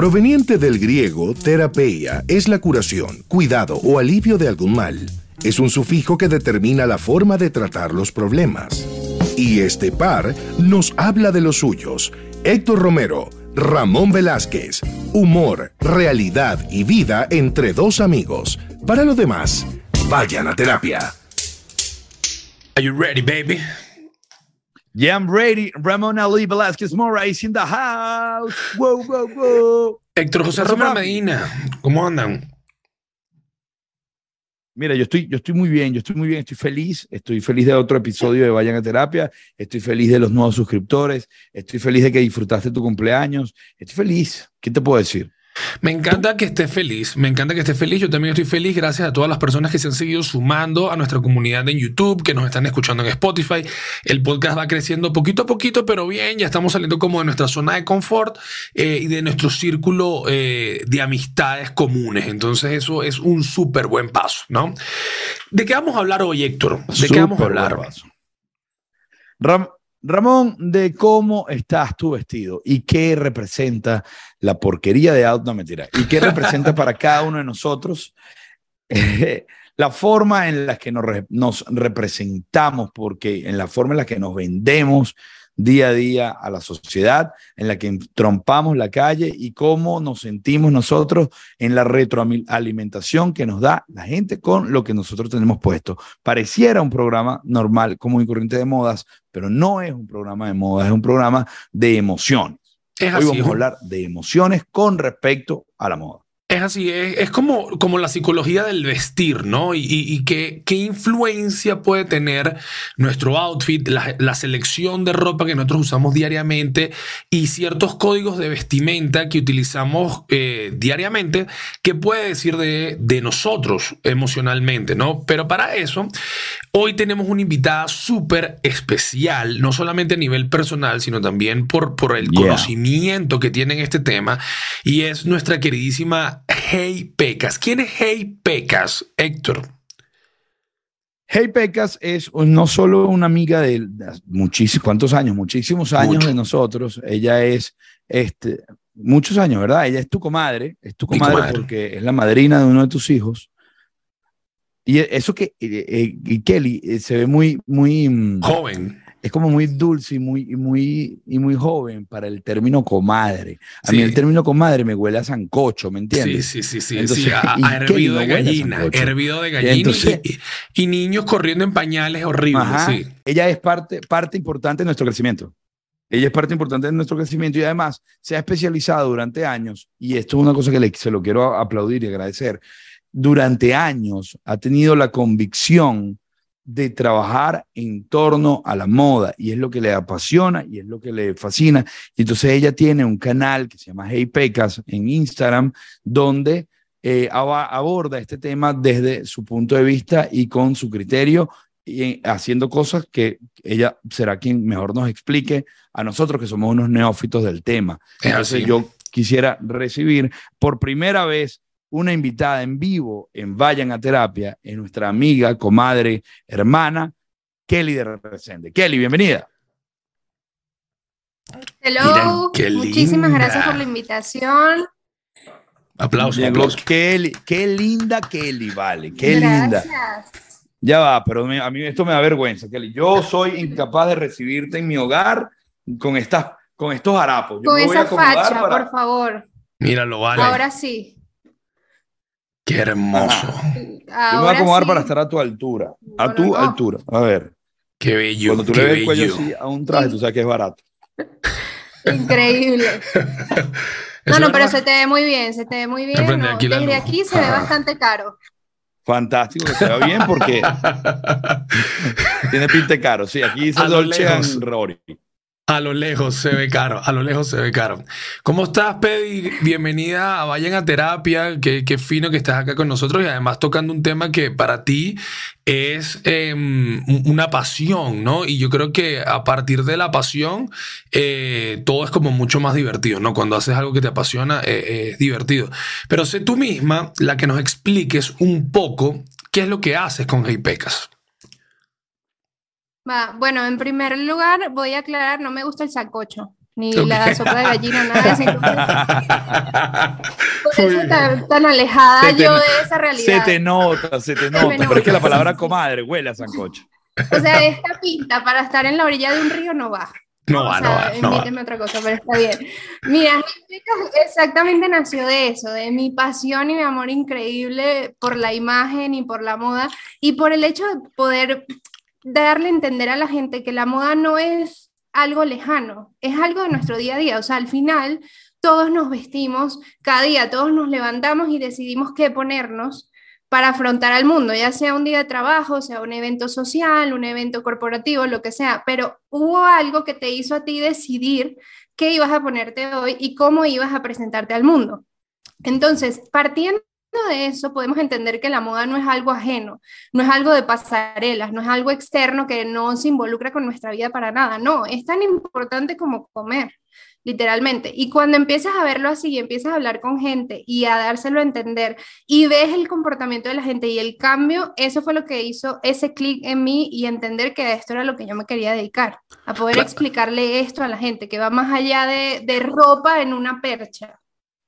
Proveniente del griego terapeia, es la curación, cuidado o alivio de algún mal. Es un sufijo que determina la forma de tratar los problemas. Y este par nos habla de los suyos. Héctor Romero, Ramón Velázquez. Humor, realidad y vida entre dos amigos. Para lo demás, vayan a terapia. Are you ready, baby? Yeah, I'm ready. Ramón Ali Velázquez Mora is in the house. Wow, wow, wow. Héctor José Romero Medina, ¿cómo andan? Mira, yo estoy, yo estoy muy bien, yo estoy muy bien, estoy feliz, estoy feliz de otro episodio de Vayan a Terapia, estoy feliz de los nuevos suscriptores, estoy feliz de que disfrutaste tu cumpleaños, estoy feliz. ¿Qué te puedo decir? Me encanta que estés feliz, me encanta que estés feliz. Yo también estoy feliz gracias a todas las personas que se han seguido sumando a nuestra comunidad en YouTube, que nos están escuchando en Spotify. El podcast va creciendo poquito a poquito, pero bien, ya estamos saliendo como de nuestra zona de confort eh, y de nuestro círculo eh, de amistades comunes. Entonces eso es un súper buen paso, ¿no? ¿De qué vamos a hablar hoy, Héctor? ¿De qué vamos a hablar? Ram Ramón, de cómo estás tú vestido y qué representa la porquería de auto, no mentira, y qué representa para cada uno de nosotros eh, la forma en la que nos, nos, representamos, porque en la forma en la que nos vendemos día a día a la sociedad, en la que trompamos la calle y cómo nos sentimos nosotros en la retroalimentación que nos da la gente con lo que nosotros tenemos puesto. Pareciera un programa normal, como y corriente de modas, pero no es un programa de modas, es un programa de emociones. Hoy vamos a hablar de emociones con respecto a la moda. Es así, es, como, como la psicología del vestir, ¿no? Y, qué, qué, influencia puede tener nuestro outfit, la, selección de ropa que nosotros usamos diariamente y ciertos códigos de vestimenta que utilizamos eh, diariamente, qué puede decir de, de nosotros emocionalmente, ¿no? Pero para eso, hoy tenemos una invitada súper especial, no solamente a nivel personal, sino también por, por el conocimiento que tiene en este tema, y es nuestra queridísima Hey Pecas. ¿Quién es Hey Pecas, Héctor? Hey Pecas es no solo una amiga de muchísimos, ¿cuántos años? Muchísimos años de nosotros. Ella es, este, muchos años, ¿verdad? Ella es tu comadre, es tu comadre, porque es la madrina de uno de tus hijos. Y eso que eh, eh, Kelly eh, se ve muy, muy mm, joven es como muy dulce y muy, muy, y muy joven para el término comadre. A mí el término comadre me huele a sancocho, ¿me entiendes? Sí, sí, sí, sí. a, hervido de gallina, hervido de gallina y, niños corriendo en pañales horribles. sí. Ella es parte, parte importante de nuestro crecimiento. Ella es parte importante de nuestro crecimiento y además se ha especializado durante años, y esto es una cosa que le, se lo quiero aplaudir y agradecer, durante años ha tenido la convicción de trabajar en torno a la moda y es lo que le apasiona y es lo que le fascina. Y entonces ella tiene un canal que se llama Hey Pecas en Instagram donde eh, aborda este tema desde su punto de vista y con su criterio y haciendo cosas que ella será quien mejor nos explique a nosotros que somos unos neófitos del tema. Entonces yo quisiera recibir por primera vez una invitada en vivo en Vayan a Terapia, es nuestra amiga, comadre, hermana, Kelly de Represente. Kelly, bienvenida. Hello, muchísimas gracias por la invitación. Aplausos, aplausos. Kelly, qué linda Kelly, vale, qué linda. Ya va, pero a mí esto me da vergüenza, Kelly. Yo soy incapaz de recibirte en mi hogar con, estas, con estos harapos. con esa facha, por favor. Míralo, vale. Ahora sí. Qué hermoso. Yo me voy a acomodar para estar a tu altura. A tu altura. A ver. Qué bello. Cuando tú le ves el cuello así a un traje, tú sabes que es barato. Increíble. no, no, pero se te ve muy bien, se te ve muy bien. Desde aquí se ve bastante caro. Fantástico que se vea bien porque tiene pinte caro. Sí, aquí dice Dolce Rory. A lo lejos se ve caro, a lo lejos se ve caro. ¿Cómo estás, Pedi? Bienvenida a Vayan a Terapia. Qué, qué, fino que estás acá con nosotros y además tocando un tema que para ti es em, una pasión, ¿no? Y yo creo que a partir de la pasión eh, todo es como mucho más divertido, ¿no? Cuando haces algo que te apasiona eh, es divertido. Pero sé tú misma la que nos expliques un poco qué es lo que haces con Hey Pecas bueno, en primer lugar voy a aclarar, no me gusta el sacocho. ni la sopa de gallina, nada de eso. Por eso tan, tan alejada yo de esa realidad. Se te nota, se te nota. Pero es que la palabra comadre huele a sancocho. O sea, esta pinta para estar en la orilla de un río no va. No va, no va. No otra cosa, pero está bien. Mira, exactamente nació de eso, de mi pasión y mi amor increíble por la imagen y por la moda y por el hecho de poder darle a entender a la gente que la moda no es algo lejano, es algo de nuestro día a día. O sea, al final todos nos vestimos, cada día todos nos levantamos y decidimos qué ponernos para afrontar al mundo, ya sea un día de trabajo, sea un evento social, un evento corporativo, lo que sea, pero hubo algo que te hizo a ti decidir qué ibas a ponerte hoy y cómo ibas a presentarte al mundo. Entonces, partiendo de eso, podemos entender que la moda no es algo ajeno, no es algo de pasarelas, no es algo externo que no se involucra con nuestra vida para nada, no, es tan importante como comer literalmente. Y cuando empiezas a verlo así y empiezas a hablar con gente y a dárselo a entender y ves el comportamiento de la gente y el cambio, eso fue lo que hizo ese clic en mí y entender que esto era lo que yo me quería dedicar, a poder explicarle esto a la gente, que va más allá de, de ropa en una percha.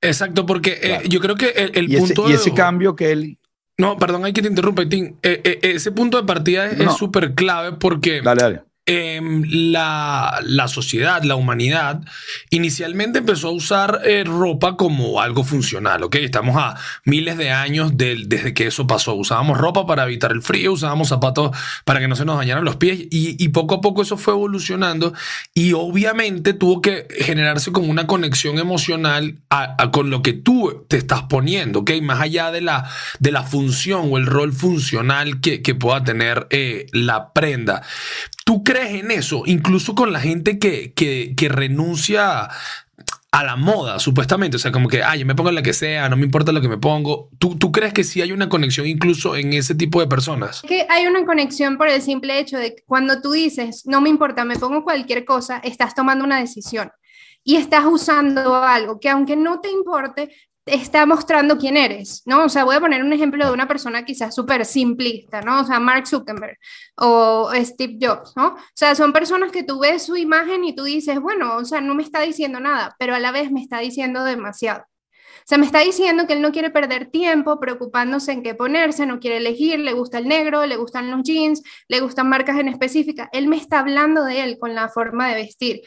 Exacto, porque eh, yo creo que el, punto... y ese cambio que él... No, perdón, hay que te interrumpa, Tim. Eh, eh, ese punto de partida es súper clave porque... Dale, dale Em, la, la, sociedad, la humanidad, inicialmente empezó a usar eh, ropa como algo funcional, ¿ok? Estamos a miles de años desde que eso pasó. Usábamos ropa para evitar el frío, usábamos zapatos para que no se nos dañaran los pies y, poco a poco eso fue evolucionando y obviamente tuvo que generarse como una conexión emocional con lo que tú te estás poniendo, ¿ok? Más allá de la, de la función o el rol funcional que, que pueda tener eh, la prenda. ¿Tú crees en eso? Incluso con la gente que, que, renuncia a la moda, supuestamente. O sea, como que, ay, yo me pongo la que sea, no me importa lo que me pongo. ¿Tú, ¿Tú crees que sí hay una conexión incluso en ese tipo de personas? Que hay una conexión por el simple hecho de que cuando tú dices, no me importa, me pongo cualquier cosa, estás tomando una decisión y estás usando algo que aunque no te importe, está mostrando quién eres, ¿no? O sea, voy a poner un ejemplo de una persona quizás súper simplista, ¿no? O sea, Mark Zuckerberg o Steve Jobs, ¿no? O sea, son personas que tú ves su imagen y tú dices, bueno, o sea, no me está diciendo nada, pero a la vez me está diciendo demasiado. O sea, me está diciendo que él no quiere perder tiempo preocupándose en qué ponerse, no quiere elegir, le gusta el negro, le gustan los jeans, le gustan marcas en específica. Él me está hablando de él con la forma de vestir.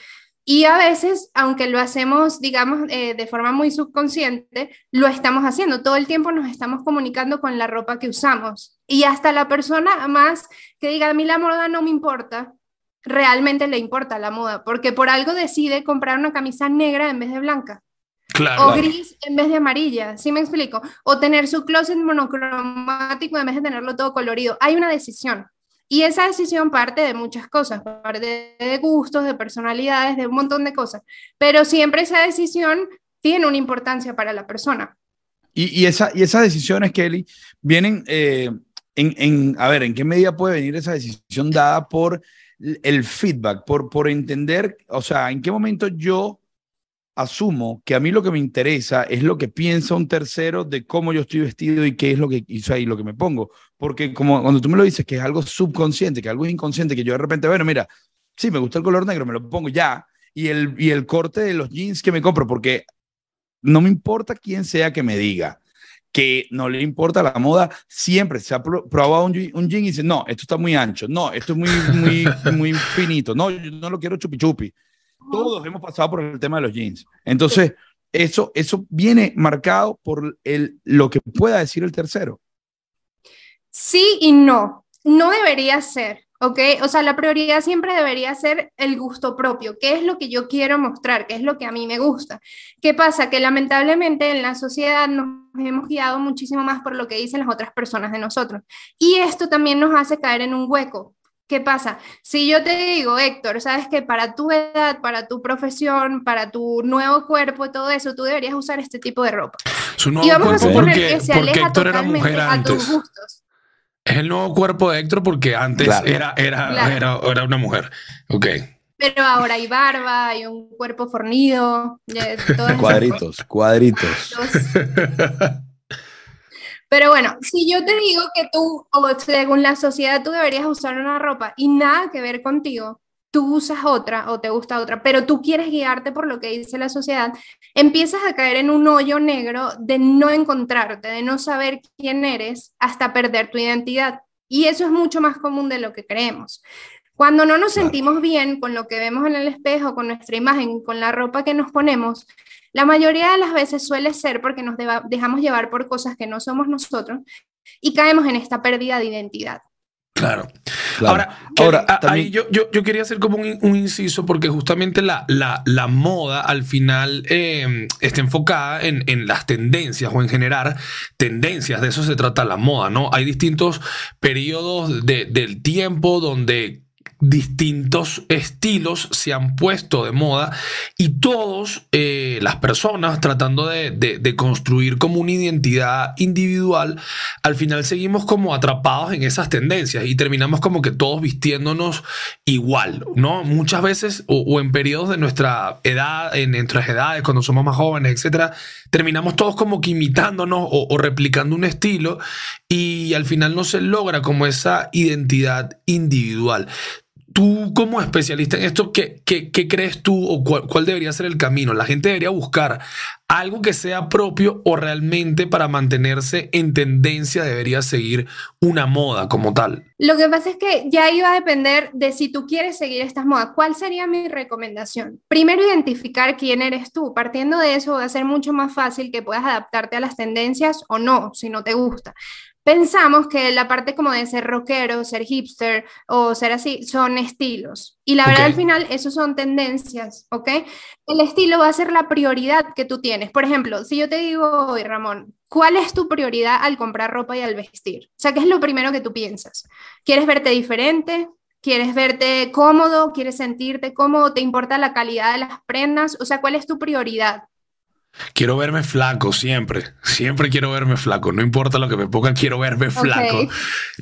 Y a veces, aunque lo hacemos, digamos, eh, de forma muy subconsciente, lo estamos haciendo. Todo el tiempo nos estamos comunicando con la ropa que usamos. Y hasta la persona más que diga, a mí la moda no me importa, realmente le importa la moda, porque por algo decide comprar una camisa negra en vez de blanca. Claro. O gris en vez de amarilla, ¿sí me explico? O tener su closet monocromático en vez de tenerlo todo colorido. Hay una decisión. Y esa decisión parte de muchas cosas, parte de gustos, de personalidades, de un montón de cosas, pero siempre esa decisión tiene una importancia para la persona. Y, y, esa, y esas decisiones, Kelly, vienen eh, en, en, a ver, ¿en qué medida puede venir esa decisión dada por el feedback, por, por entender, o sea, en qué momento yo asumo que a mí lo que me interesa es lo que piensa un tercero de cómo yo estoy vestido y qué es lo que hizo ahí, lo que me pongo. Porque como cuando tú me lo dices, que es algo subconsciente, que algo inconsciente, que yo de repente, bueno, mira, sí, me gusta el color negro, me lo pongo ya. Y el, y el corte de los jeans que me compro, porque no me importa quién sea que me diga que no le importa la moda, siempre se ha probado un, un jean y dice, no, esto está muy ancho, no, esto es muy, muy, muy finito, no, yo no lo quiero chupi chupi todos hemos pasado por el tema de los jeans. Entonces, eso, eso viene marcado por el, lo que pueda decir el tercero. Sí y no. No debería ser, ¿ok? O sea, la prioridad siempre debería ser el gusto propio. ¿Qué es lo que yo quiero mostrar? ¿Qué es lo que a mí me gusta? ¿Qué pasa? Que lamentablemente en la sociedad nos hemos guiado muchísimo más por lo que dicen las otras personas de nosotros. Y esto también nos hace caer en un hueco. ¿Qué pasa? Si yo te digo, Héctor, sabes que para tu edad, para tu profesión, para tu nuevo cuerpo y todo eso, tú deberías usar este tipo de ropa. Su nuevo cuerpo porque, Héctor era mujer antes. Es el nuevo cuerpo de Héctor porque antes era, era, era, era, una mujer. Ok. Pero ahora hay barba, hay un cuerpo fornido. cuadritos, cuadritos. Pero bueno, si yo te digo que tú, o según la sociedad, tú deberías usar una ropa y nada que ver contigo, tú usas otra o te gusta otra, pero tú quieres guiarte por lo que dice la sociedad, empiezas a caer en un hoyo negro de no encontrarte, de no saber quién eres hasta perder tu identidad. Y eso es mucho más común de lo que creemos. Cuando no nos sentimos bien con lo que vemos en el espejo, con nuestra imagen, con la ropa que nos ponemos, la mayoría de las veces suele ser porque nos dejamos llevar por cosas que no somos nosotros y caemos en esta pérdida de identidad. Claro. Ahora, Ahora ahí yo, yo, yo, quería hacer como un, inciso porque justamente la, la, la moda al final em, está enfocada en, en, las tendencias o en generar tendencias. De eso se trata la moda, ¿no? Hay distintos periodos de, del tiempo donde distintos estilos se han puesto de moda y todos eh, las personas tratando de, de, construir como una identidad individual, al final seguimos como atrapados en esas tendencias y terminamos como que todos vistiéndonos igual, ¿no? Muchas veces o, en periodos de nuestra edad, en nuestras edades, cuando somos más jóvenes, etcétera, terminamos todos como que imitándonos o, o replicando un estilo y al final no se logra como esa identidad individual. Tú como especialista en esto, ¿qué, qué, qué crees tú o cuál, cuál, debería ser el camino? ¿La gente debería buscar algo que sea propio o realmente para mantenerse en tendencia debería seguir una moda como tal? Lo que pasa es que ya iba a depender de si tú quieres seguir estas modas. ¿Cuál sería mi recomendación? Primero, identificar quién eres tú. Partiendo de eso va a ser mucho más fácil que puedas adaptarte a las tendencias o no, si no te gusta pensamos que la parte como de ser rockero, ser hipster o ser así, son estilos. Y la verdad al final, eso son tendencias, ¿ok? El estilo va a ser la prioridad que tú tienes. Por ejemplo, si yo te digo hoy, Ramón, ¿cuál es tu prioridad al comprar ropa y al vestir? O sea, ¿qué es lo primero que tú piensas? ¿Quieres verte diferente? ¿Quieres verte cómodo? ¿Quieres sentirte cómodo? ¿Te importa la calidad de las prendas? O sea, ¿cuál es tu prioridad? Quiero verme flaco siempre. Siempre quiero verme flaco. No importa lo que me ponga, quiero verme flaco.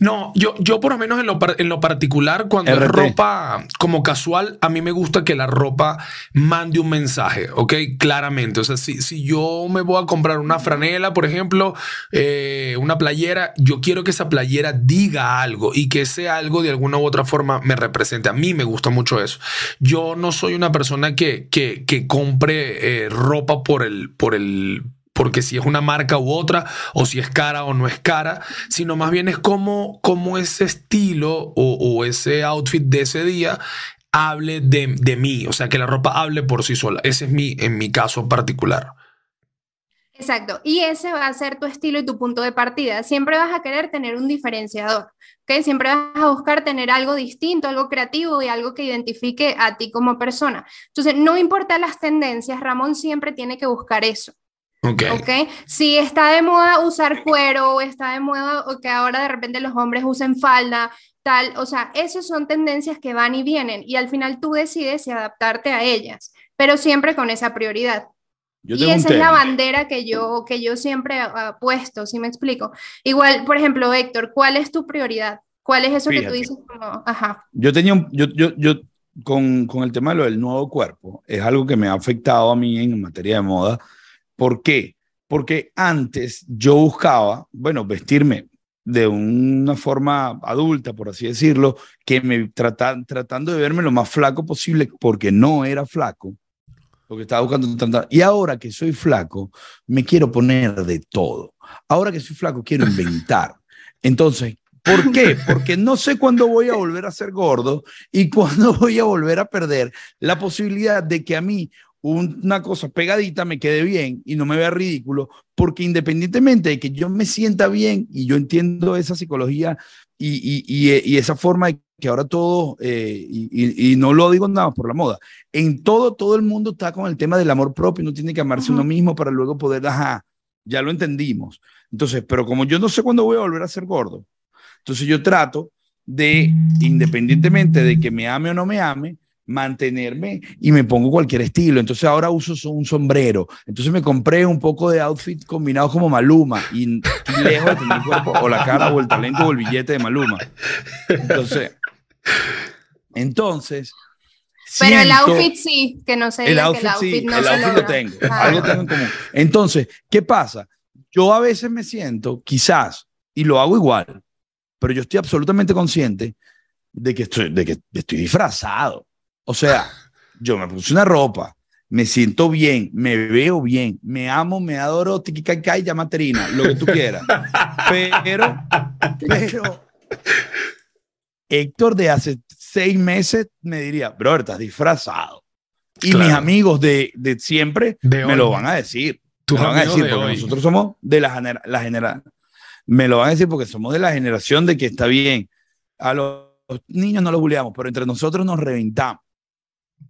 No, yo, yo por lo menos en lo, en lo particular, cuando es ropa como casual, a mí me gusta que la ropa mande un mensaje, ¿ok? Claramente. O sea, si, si yo me voy a comprar una franela, por ejemplo, eh, una playera, yo quiero que esa playera diga algo y que ese algo de alguna u otra forma me represente. A mí me gusta mucho eso. Yo no soy una persona que, que, que compre eh, ropa por el por el, porque si es una marca u otra, o si es cara o no es cara, sino más bien es como, como ese estilo o, ese outfit de ese día hable de, de, mí, o sea, que la ropa hable por sí sola. Ese es mi, en mi caso particular. Exacto, y ese va a ser tu estilo y tu punto de partida. Siempre vas a querer tener un diferenciador, ¿ok? Siempre vas a buscar tener algo distinto, algo creativo y algo que identifique a ti como persona. Entonces, no importa las tendencias, Ramón siempre tiene que buscar eso. Okay. ok. Si está de moda usar cuero o está de moda o que ahora de repente los hombres usen falda, tal, o sea, esas son tendencias que van y vienen y al final tú decides si adaptarte a ellas, pero siempre con esa prioridad y esa es la bandera que yo, que yo siempre he puesto, si me explico. Igual, por ejemplo, Héctor, ¿cuál es tu prioridad? ¿Cuál es eso que tú dices como, ajá? Yo tenía un, yo, yo, yo con, con el tema de lo del nuevo cuerpo, es algo que me ha afectado a mí en materia de moda. ¿Por qué? Porque antes yo buscaba, bueno, vestirme de una forma adulta, por así decirlo, que me tratan, tratando de verme lo más flaco posible, porque no era flaco porque estaba buscando Y ahora que soy flaco, me quiero poner de todo. Ahora que soy flaco, quiero inventar. Entonces, ¿por qué? Porque no sé cuándo voy a volver a ser gordo y cuándo voy a volver a perder la posibilidad de que a mí una cosa pegadita me quede bien y no me vea ridículo, porque independientemente de que yo me sienta bien y yo entiendo esa psicología y, y, y, esa forma de que ahora todo, eh, y, no lo digo nada por la moda, en todo, todo el mundo está con el tema del amor propio, uno tiene que amarse uno mismo para luego poder, ajá, ya lo entendimos. Entonces, pero como yo no sé cuándo voy a volver a ser gordo, entonces yo trato de, independientemente de que me ame o no me ame, mantenerme y me pongo cualquier estilo. Entonces ahora uso un sombrero. Entonces me compré un poco de outfit combinado como Maluma y lejos de tener cuerpo o la cara o el talento o el billete de Maluma. Entonces, entonces. Pero el outfit sí, que no sé. El outfit, sí, el outfit lo tengo. Algo tengo en común. Entonces, ¿qué pasa? Yo a veces me siento, quizás, y lo hago igual, pero yo estoy absolutamente consciente de que estoy, de que estoy disfrazado O sea, yo me puse una ropa, me siento bien, me veo bien, me amo, me adoro, tiquicaicai, llama Terina, lo que tú quieras. Pero, pero, Héctor de hace seis meses me diría, bro, estás disfrazado. Y Claro. mis amigos de, de siempre De me lo van a decir. Me lo van a decir de porque hoy. nosotros somos de la, genera la genera Me lo van a decir porque somos de la generación de que está bien. A los, los niños no los bulleamos, pero entre nosotros nos reventamos.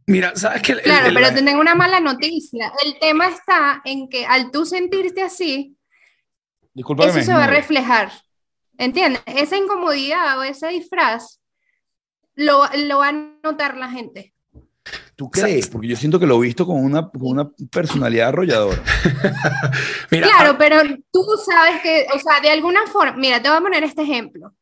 Mira, ¿sabes qué? El- Claro, el- pero te tengo una mala noticia. El tema está en que al tú sentirte así, Disculpa eso que se va a reflejar. ¿Entiendes? Esa incomodidad o ese disfraz lo, lo va a notar la gente. ¿Tú crees? Porque yo siento que lo he visto con una, con una personalidad arrolladora. Mira, Claro, ah, pero tú sabes que, o sea, de alguna forma, mira, te voy a poner este ejemplo.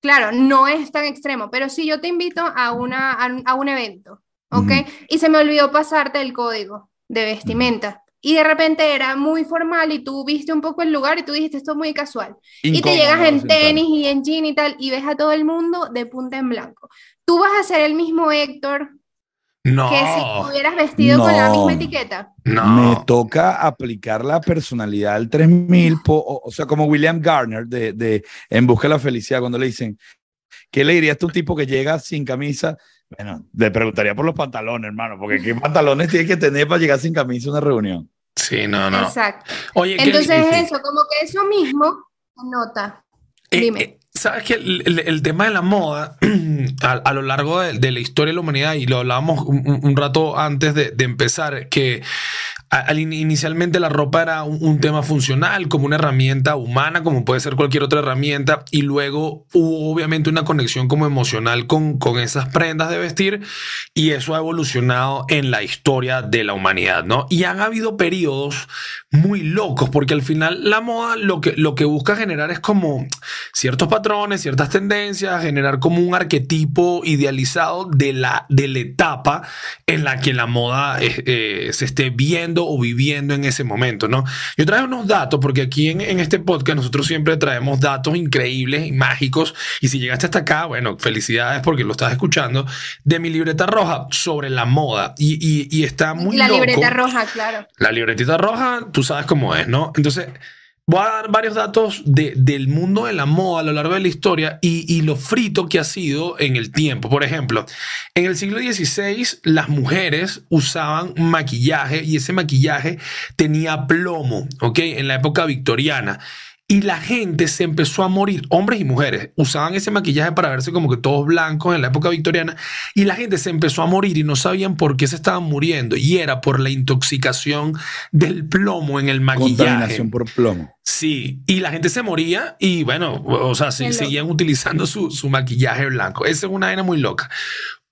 Claro, no es tan extremo, pero si yo te invito a, una, a, un- a un evento, ¿ok? Ujú. Y se me olvidó pasarte el código de vestimenta. Y de repente era muy formal y tú viste un poco el lugar y tú dijiste esto es muy casual. y te Incómodo, llegas en tenis y en jean y tal y ves a todo el mundo de punta en blanco. Tú vas a ser el mismo Héctor no, que si estuvieras vestido con la No. misma etiqueta. no. Me toca aplicar la personalidad del 3000, po- o, o sea, como William Garner de, de En Busca de la Felicidad, cuando le dicen, ¿qué le dirías a un tipo que llega sin camisa? Bueno, le preguntaría por los pantalones, hermano, porque ¿qué pantalones tiene que tener para llegar sin camisa a una reunión? Sí, no, no. Exacto. Oye, ¿qué- Entonces sí. eso, como que eso mismo se nota. Eh, Dime. eh, Sabes que el, el- el tema de la moda a, a lo largo de, de la historia de la humanidad, y lo hablábamos un, rato antes de, de empezar, que al in- inicialmente la ropa era un, un tema funcional, como una herramienta humana, como puede ser cualquier otra herramienta, y luego hubo obviamente una conexión como emocional con, con esas prendas de vestir, y eso ha evolucionado en la historia de la humanidad, ¿no? Y han habido periodos muy locos, porque al final la moda lo que, lo que busca generar es como ciertos patrones, ciertas tendencias, generar como un arquetipo idealizado de la, de la etapa en la que la moda eh, se esté viendo o viviendo en ese momento, ¿no? Yo traigo unos datos, porque aquí en, en este podcast nosotros siempre traemos datos increíbles y mágicos, y si llegaste hasta acá, bueno, felicidades porque lo estás escuchando, de mi libreta roja sobre la moda, y, y- y está muy la loco. libreta roja, claro. La libretita roja, tú sabes cómo es, ¿no? Entonces, voy a dar varios datos de- del mundo de la moda a lo largo de la historia y, y lo frito que ha sido en el tiempo. Por ejemplo, en el siglo XVI, las mujeres usaban maquillaje y ese maquillaje tenía plomo, ¿ok? En la época victoriana. Y la gente se empezó a morir, hombres y mujeres, usaban ese maquillaje para verse como que todos blancos en la época victoriana y la gente se empezó a morir y no sabían por qué se estaban muriendo y era por la intoxicación del plomo en el maquillaje. Contaminación por plomo. Sí, y la gente se moría y bueno, o sea, sí, seguían utilizando su, su maquillaje blanco. Esa es una vaina muy loca.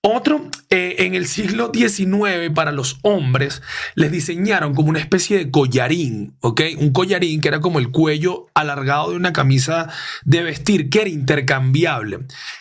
Otro, eh, en el siglo XIX para los hombres les diseñaron como una especie de collarín, ¿ok? Un collarín que era como el cuello alargado de una camisa de vestir que era intercambiable.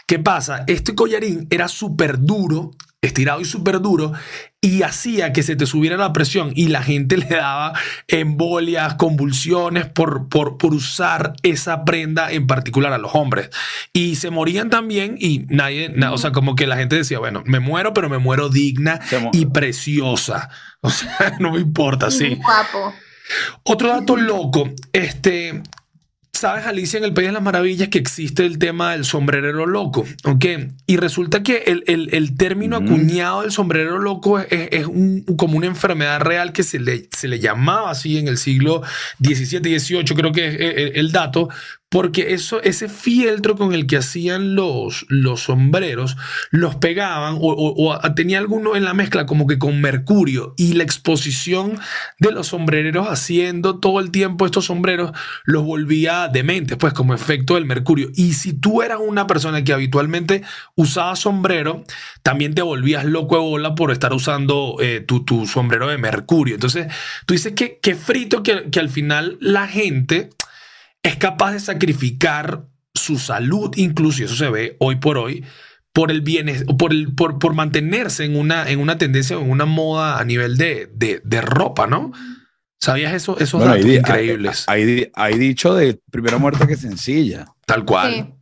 ¿Qué pasa? Este collarín era súper duro, estirado y súper duro, y hacía que se te subiera la presión y la gente le daba embolias, convulsiones por, por, por usar esa prenda en particular a los hombres. Y se morían también y nadie, na- o sea, como que la gente decía, bueno, me muero, pero me muero digna y preciosa. O sea, no me importa, sí. Guapo. Otro dato loco, este, sabes Alicia en el País de las Maravillas que existe el tema del sombrerero loco, ¿ok? Y resulta que el, el- el término acuñado del sombrerero loco es, es- es un- como una enfermedad real que se le, se le llamaba así en el siglo XVII, XVIII, creo que es eh, el, el dato, porque eso, ese fieltro con el que hacían los, los sombreros, los pegaban o, tenía alguno en la mezcla como que con mercurio y la exposición de los sombrereros haciendo todo el tiempo estos sombreros los volvía dementes, pues como efecto del mercurio. Y si tú eras una persona que habitualmente usaba sombrero, también te volvías loco de bola por estar usando eh, tu, tu sombrero de mercurio. Entonces, tú dices que, que frito que, que al final la gente es capaz de sacrificar su salud, incluso, y eso se ve hoy por hoy, por el bienes, por, el, por, por mantenerse en una, en una tendencia o en una moda a nivel de, de, de ropa, ¿no? ¿Sabías eso, esos Bueno, datos hay, increíbles? hay, hay di- hay dicho de primera muerte que sencilla. Tal cual. Sí.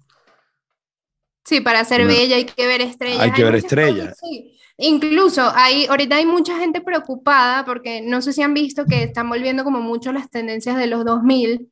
Sí, para ser bella hay que ver estrellas. Hay que ver estrellas. sí. Incluso hay, ahorita hay mucha gente preocupada porque no sé si han visto que están volviendo como mucho las tendencias de los 2000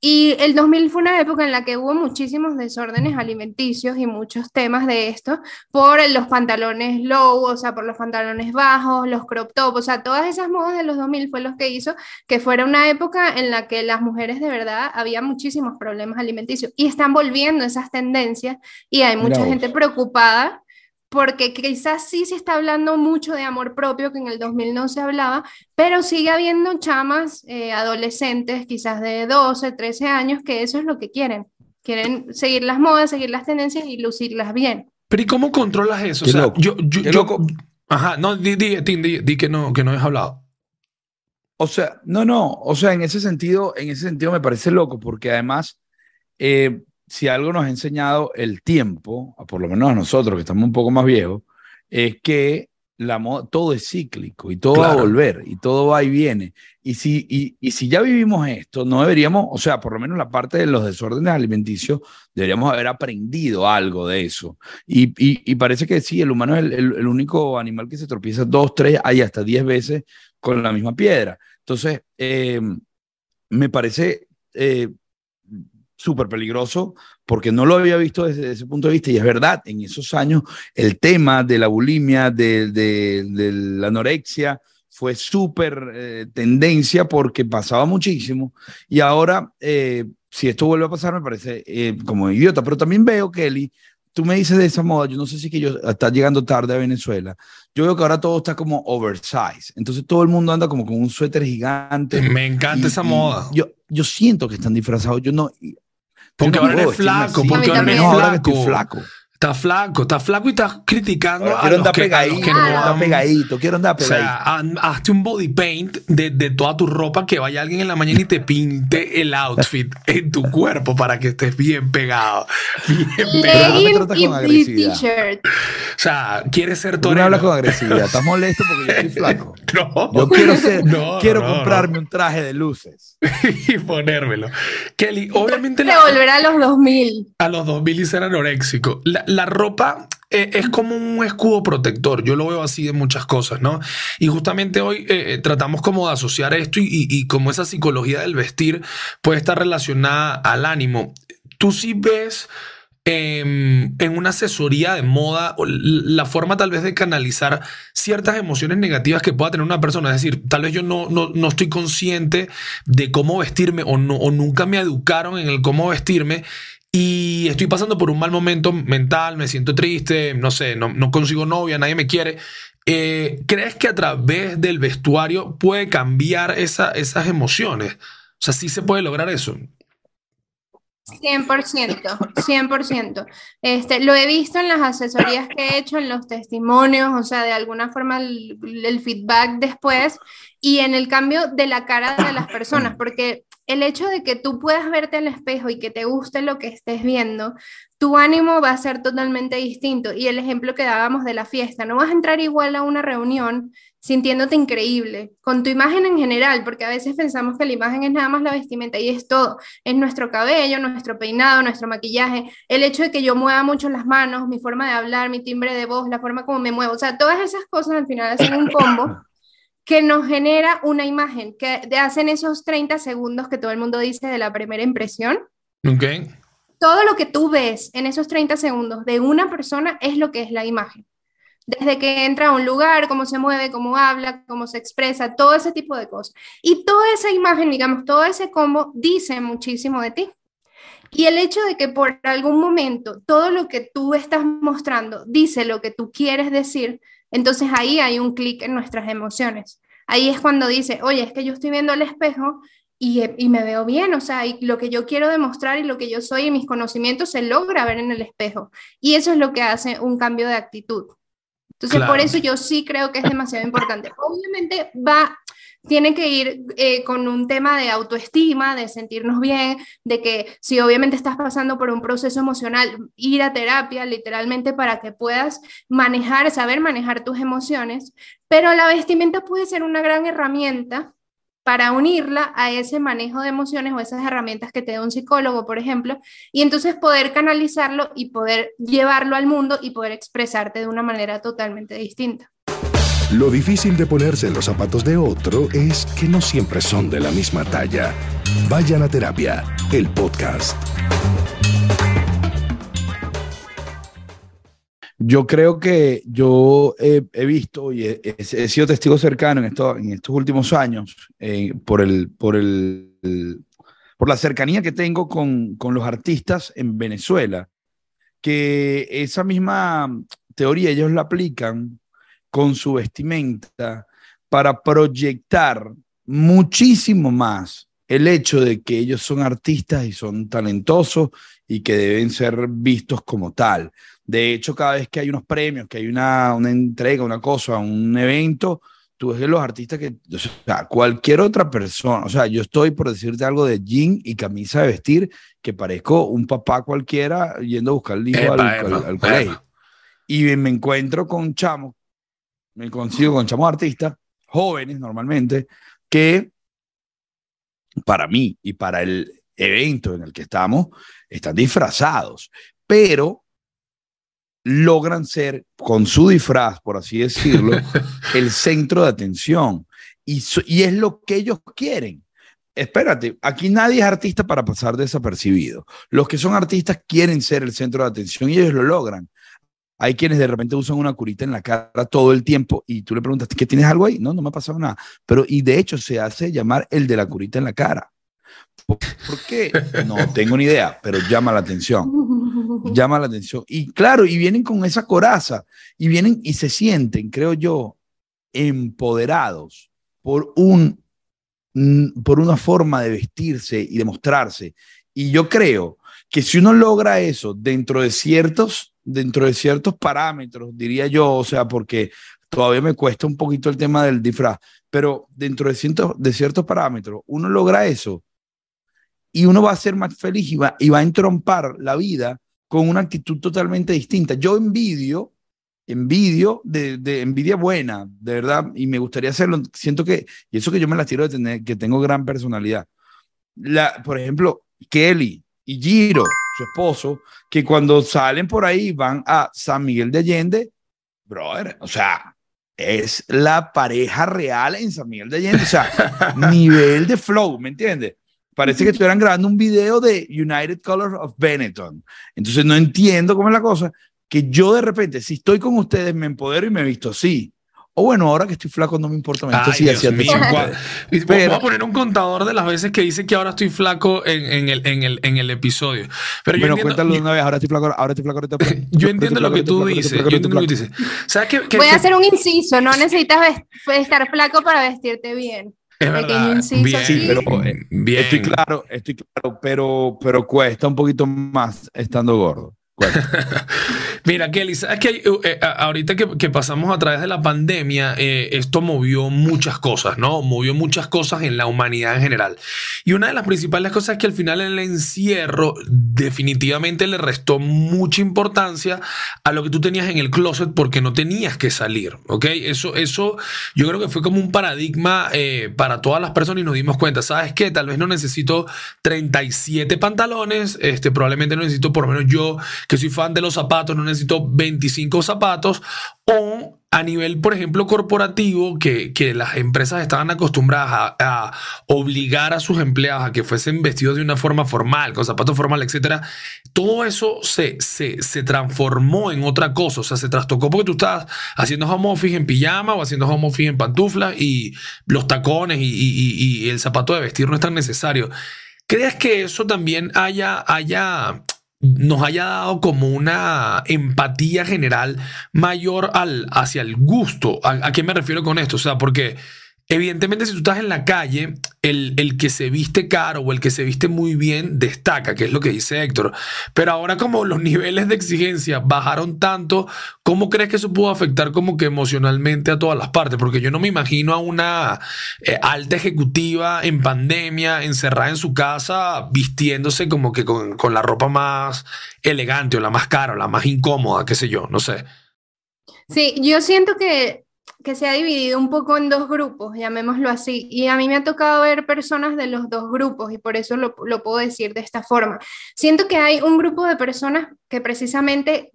y el 2000 fue una época en la que hubo muchísimos desórdenes alimenticios y muchos temas de esto por los pantalones low, o sea, por los pantalones bajos, los crop top, o sea, todas esas modas de los 2000 fue lo que hizo que fuera una época en la que las mujeres de verdad había muchísimos problemas alimenticios y están volviendo esas tendencias y hay mucha gente preocupada porque quizás sí se está hablando mucho de amor propio, que en el 2000 no se hablaba, pero sigue habiendo chamas eh, adolescentes, quizás de 12, 13 años, que eso es lo que quieren. Quieren seguir las modas, seguir las tendencias y lucirlas bien. Pero ¿y cómo controlas eso? o sea, yo, yo, yo, Ajá, no, di, di, di, di, que no, que no has hablado. O sea, no, no, o sea, en ese sentido, en ese sentido me parece loco, porque además, eh, si algo nos ha enseñado el tiempo, por lo menos a nosotros que estamos un poco más viejos, es que la todo es cíclico y todo va a volver y todo va y viene. Y si, y, y, si ya vivimos esto, no deberíamos, o sea, por lo menos la parte de los desórdenes alimenticios, deberíamos haber aprendido algo de eso. Y, parece que sí, el humano es el, el, único animal que se tropieza dos, tres, hay hasta diez veces con la misma piedra. Entonces, eh, me parece eh, súper peligroso porque no lo había visto desde ese punto de vista y es verdad, en esos años el tema de la bulimia, de, de, de la anorexia, fue súper eh, tendencia porque pasaba muchísimo y ahora, eh, si esto vuelve a pasar, me parece eh, como idiota, pero también veo, Kelly, tú me dices de esa moda, yo no sé si que yo está llegando tarde a Venezuela, yo veo que ahora todo está como oversize, entonces todo el mundo anda como con un suéter gigante. Me encanta y, esa moda. Yo, yo siento que están disfrazados, yo no, porque ahora eres flaco, porque ahora eres flaco. Está flaco, está flaco y estás criticando Ahora, a los que, pegadito, a los que quiero no andar pegadito, quiero andar O pegadito. sea, han- hazte un body paint de, de toda tu ropa, que vaya alguien en la mañana y te pinte el outfit en tu cuerpo para que estés bien pegado. Bien pegado. Y, con y agresividad. t-shirt. O sea, quieres ser Tú me hablas con torero. agresividad, estás molesto porque yo estoy flaco. No, Yo quiero ser, No, quiero no, no. comprarme un traje de luces. y ponérmelo. Kelly, obviamente De la- volver a los 2000. a los 2000 y ser anoréxico. La, la ropa eh, es como un escudo protector. Yo lo veo así de muchas cosas, ¿no? Y justamente hoy eh, eh, tratamos como de asociar esto y, y, y como esa psicología del vestir puede estar relacionada al ánimo. Tú sí ves em, en una asesoría de moda la forma tal vez de canalizar ciertas emociones negativas que pueda tener una persona. Es decir, tal vez yo no, no, no estoy consciente de cómo vestirme o, no, o nunca me educaron en el cómo vestirme y estoy pasando por un mal momento mental, me siento triste, no sé, no, consigo novia, nadie me quiere. Eh, ¿Crees que a través del vestuario puede cambiar esa, esas emociones? O sea, sí se puede lograr eso. 100%, 100%. Este, lo he visto en las asesorías que he hecho, en los testimonios, o sea, de alguna forma el, el feedback después y en el cambio de la cara de las personas, porque el hecho de que tú puedas verte al espejo y que te guste lo que estés viendo, tu ánimo va a ser totalmente distinto. Y el ejemplo que dábamos de la fiesta, no vas a entrar igual a una reunión sintiéndote increíble, con tu imagen en general, porque a veces pensamos que la imagen es nada más la vestimenta y es todo, es nuestro cabello, nuestro peinado, nuestro maquillaje, el hecho de que yo mueva mucho las manos, mi forma de hablar, mi timbre de voz, la forma como me muevo, o sea, todas esas cosas al final hacen un combo que nos genera una imagen, que hacen esos 30 segundos que todo el mundo dice de la primera impresión. ¿Ok? Todo lo que tú ves en esos 30 segundos de una persona es lo que es la imagen. Desde que entra a un lugar, cómo se mueve, cómo habla, cómo se expresa, todo ese tipo de cosas. Y toda esa imagen, digamos, todo ese combo dice muchísimo de ti. Y el hecho de que por algún momento todo lo que tú estás mostrando dice lo que tú quieres decir, entonces ahí hay un clic en nuestras emociones. Ahí es cuando dice, oye, es que yo estoy viendo al espejo y, y, me veo bien, o sea, y lo que yo quiero demostrar y lo que yo soy y mis conocimientos se logra ver en el espejo. Y eso es lo que hace un cambio de actitud. Entonces, Claro. por eso yo sí creo que es demasiado importante. Obviamente va, tiene que ir eh, con un tema de autoestima, de sentirnos bien, de que si obviamente estás pasando por un proceso emocional, ir a terapia literalmente para que puedas manejar, saber manejar tus emociones, pero la vestimenta puede ser una gran herramienta para unirla a ese manejo de emociones o esas herramientas que te da un psicólogo, por ejemplo, y entonces poder canalizarlo y poder llevarlo al mundo y poder expresarte de una manera totalmente distinta. Lo difícil de ponerse en los zapatos de otro es que no siempre son de la misma talla. Vayan a terapia, el podcast. Yo creo que yo he, visto y he, sido testigo cercano en, esto, en estos últimos años eh, por, el, por, por la cercanía que tengo con, con los artistas en Venezuela, que esa misma teoría ellos la aplican con su vestimenta para proyectar muchísimo más el hecho de que ellos son artistas y son talentosos y que deben ser vistos como tal. De hecho, cada vez que hay unos premios, que hay una, una entrega, una cosa, un evento, tú ves que los artistas que, o sea, cualquier otra persona, o sea, yo estoy por decirte algo de jean y camisa de vestir, que parezco un papá cualquiera yendo a buscar el libro al, colegio. Y me encuentro con chamos me consigo con chamos artistas, jóvenes normalmente, que para mí y para el evento en el que estamos, están disfrazados, pero logran ser, con su disfraz, por así decirlo, el centro de atención. Y, y es lo que ellos quieren. Espérate, aquí nadie es artista para pasar desapercibido. Los que son artistas quieren ser el centro de atención y ellos lo logran. Hay quienes de repente usan una curita en la cara todo el tiempo y tú le preguntas, ¿qué tienes algo ahí? No, no me ha pasado nada. Pero, y de hecho se hace llamar el de la curita en la cara. ¿Por, qué? No tengo ni idea, pero llama la atención. Llama la atención. Y claro, y vienen con esa coraza y vienen y se sienten, creo yo, empoderados por un por una forma de vestirse y de mostrarse. Y yo creo que si uno logra eso dentro de ciertos dentro de ciertos parámetros, diría yo, o sea, porque todavía me cuesta un poquito el tema del disfraz, pero dentro de ciertos, de ciertos parámetros, uno logra eso y uno va a ser más feliz y va, y va a entrompar la vida con una actitud totalmente distinta. Yo envidio, envidio, de, de, envidia buena, de verdad, y me gustaría hacerlo. Siento que, y eso que yo me la tiro de tener, que tengo gran personalidad. La, por ejemplo, Kelly y Giro, su esposo, que cuando salen por ahí van a San Miguel de Allende, brother, o sea, es la pareja real en San Miguel de Allende, o sea, nivel de flow, ¿me entiendes? Parece que estuvieran grabando un video de United Colors of Benetton. Entonces no entiendo cómo es la cosa, que yo de repente, si estoy con ustedes, me empodero y me he visto así. O bueno, ahora que estoy flaco no me importa. Entonces sí, Dios mío, Pero, Voy a poner un contador de las veces que dice que ahora estoy flaco en, en, el, en, el, en el episodio. Pero bueno, cuéntalo de una vez. Ahora estoy flaco. Ahora estoy flaco. yo entiendo lo que tú dices. Yo entiendo lo que dices. ¿Sabes qué, Voy a hacer un inciso. No necesitas estar flaco para vestirte bien. Es verdad. Bien, sí, pero eh, bien. estoy claro, estoy claro, pero, pero cuesta un poquito más estando gordo. Mira, Kelly, sabes que eh, eh, ahorita que, pasamos a través de la pandemia, eh, esto movió muchas cosas, ¿no? Movió muchas cosas en la humanidad en general. Y una de las principales cosas es que al final el encierro definitivamente le restó mucha importancia a lo que tú tenías en el closet porque no tenías que salir, ¿ok? Eso, eso yo creo que fue como un paradigma para todas las personas y nos dimos cuenta, ¿sabes qué? Tal vez no necesito 37 pantalones, este, probablemente no necesito por lo menos yo que soy fan de los zapatos, no necesito 25 zapatos, o a nivel, por ejemplo, corporativo, que, que las empresas estaban acostumbradas a, obligar a sus empleados a que fuesen vestidos de una forma formal, con zapatos formales, etcétera, todo eso se, se, se, transformó en otra cosa, o sea, se trastocó porque tú estabas haciendo home office en pijama o haciendo home office en pantuflas y los tacones y, y, y el zapato de vestir no es tan necesario. ¿Crees que eso también haya, haya nos haya dado como una empatía general mayor al, hacia el gusto. ¿A, ¿A, qué me refiero con esto? O sea, porque Evidentemente, si tú estás en la calle, el, el, que se viste caro o el que se viste muy bien destaca, que es lo que dice Héctor. Pero ahora como los niveles de exigencia bajaron tanto, ¿cómo crees que eso pudo afectar como que emocionalmente a todas las partes? Porque yo no me imagino a una eh, alta ejecutiva en pandemia, encerrada en su casa, vistiéndose como que con, con la ropa más elegante o la más cara o la más incómoda, qué sé yo, no sé. Sí, yo siento que que se ha dividido un poco en dos grupos, llamémoslo así, y a mí me ha tocado ver personas de los dos grupos y por eso lo, lo puedo decir de esta forma. Siento que hay un grupo de personas que precisamente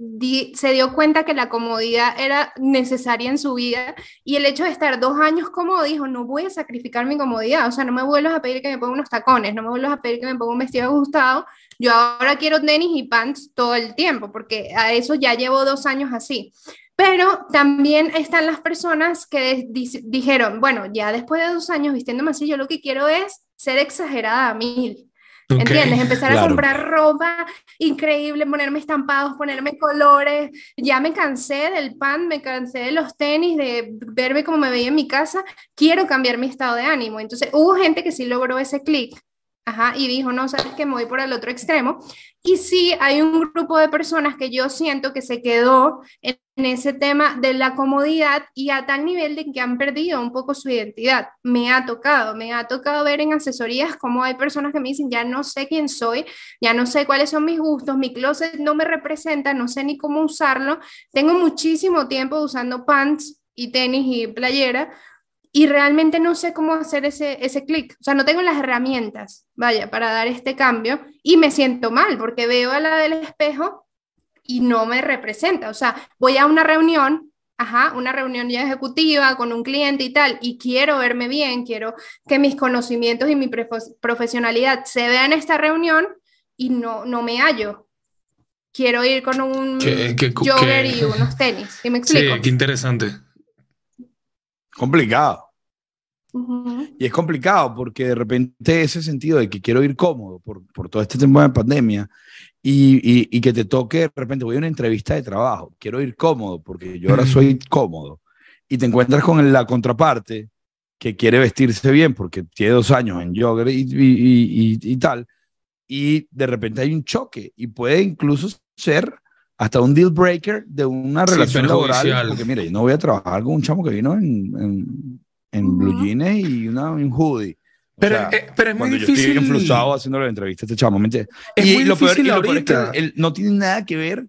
se dio cuenta que la comodidad era necesaria en su vida y el hecho de estar dos años cómodo dijo, no voy a sacrificar mi comodidad, o sea, no me vuelvas a pedir que me ponga unos tacones, no me vuelvas a pedir que me ponga un vestido ajustado, yo ahora quiero tenis y pants todo el tiempo, porque a eso ya llevo dos años así. Pero también están las personas que dijeron, bueno, ya después de dos años vistiéndome así, yo lo que quiero es ser exagerada a mil. ¿Entiendes? Empezar a comprar ropa increíble, ponerme estampados, ponerme colores. Ya me cansé del pan, me cansé de los tenis, de verme como me veía en mi casa. Quiero cambiar mi estado de ánimo. Entonces hubo gente que sí logró ese clic Ajá, y dijo, no, sabes que me voy por el otro extremo. Y sí, hay un grupo de personas que yo siento que se quedó en, ese tema de la comodidad y a tal nivel de que han perdido un poco su identidad. Me ha tocado, me ha tocado ver en asesorías cómo hay personas que me dicen, ya no sé quién soy, ya no sé cuáles son mis gustos, mi closet no me representa, no sé ni cómo usarlo. Tengo muchísimo tiempo usando pants y tenis y playera y realmente no sé cómo hacer ese, ese clic. O sea, no tengo las herramientas, vaya, para dar este cambio y me siento mal porque veo a la del espejo y no me representa. O sea, voy a una reunión, ajá, una reunión ya ejecutiva con un cliente y tal, y quiero verme bien, quiero que mis conocimientos y mi profesionalidad se vean en esta reunión y no, no me hallo. Quiero ir con un jogger y unos tenis. ¿Sí me explico? Sí, qué interesante. Complicado. Y es complicado porque de repente ese sentido de que quiero ir cómodo por, por todo este tiempo de pandemia y, y, y, que te toque de repente voy a una entrevista de trabajo, quiero ir cómodo porque yo ahora soy cómodo y te encuentras con la contraparte que quiere vestirse bien porque tiene dos años en jogger y, y, tal y de repente hay un choque y puede incluso ser hasta un deal breaker de una relación laboral porque mira yo no voy a trabajar con un chamo que vino en en blue jeans y una, un hoodie. Pero, eh, pero es muy difícil. Yo estoy influenciado haciendo la entrevista a este chamo. Es y muy lo peor, y lo peor es que no tiene nada que ver